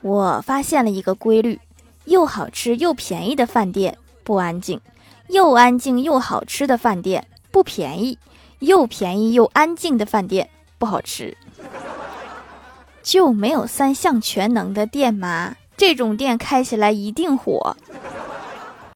我发现了一个规律又好吃又便宜的饭店不安静。又安静又好吃的饭店不便宜。又便宜又安静的饭店不好吃。就没有三项全能的店吗？这种店开起来一定火。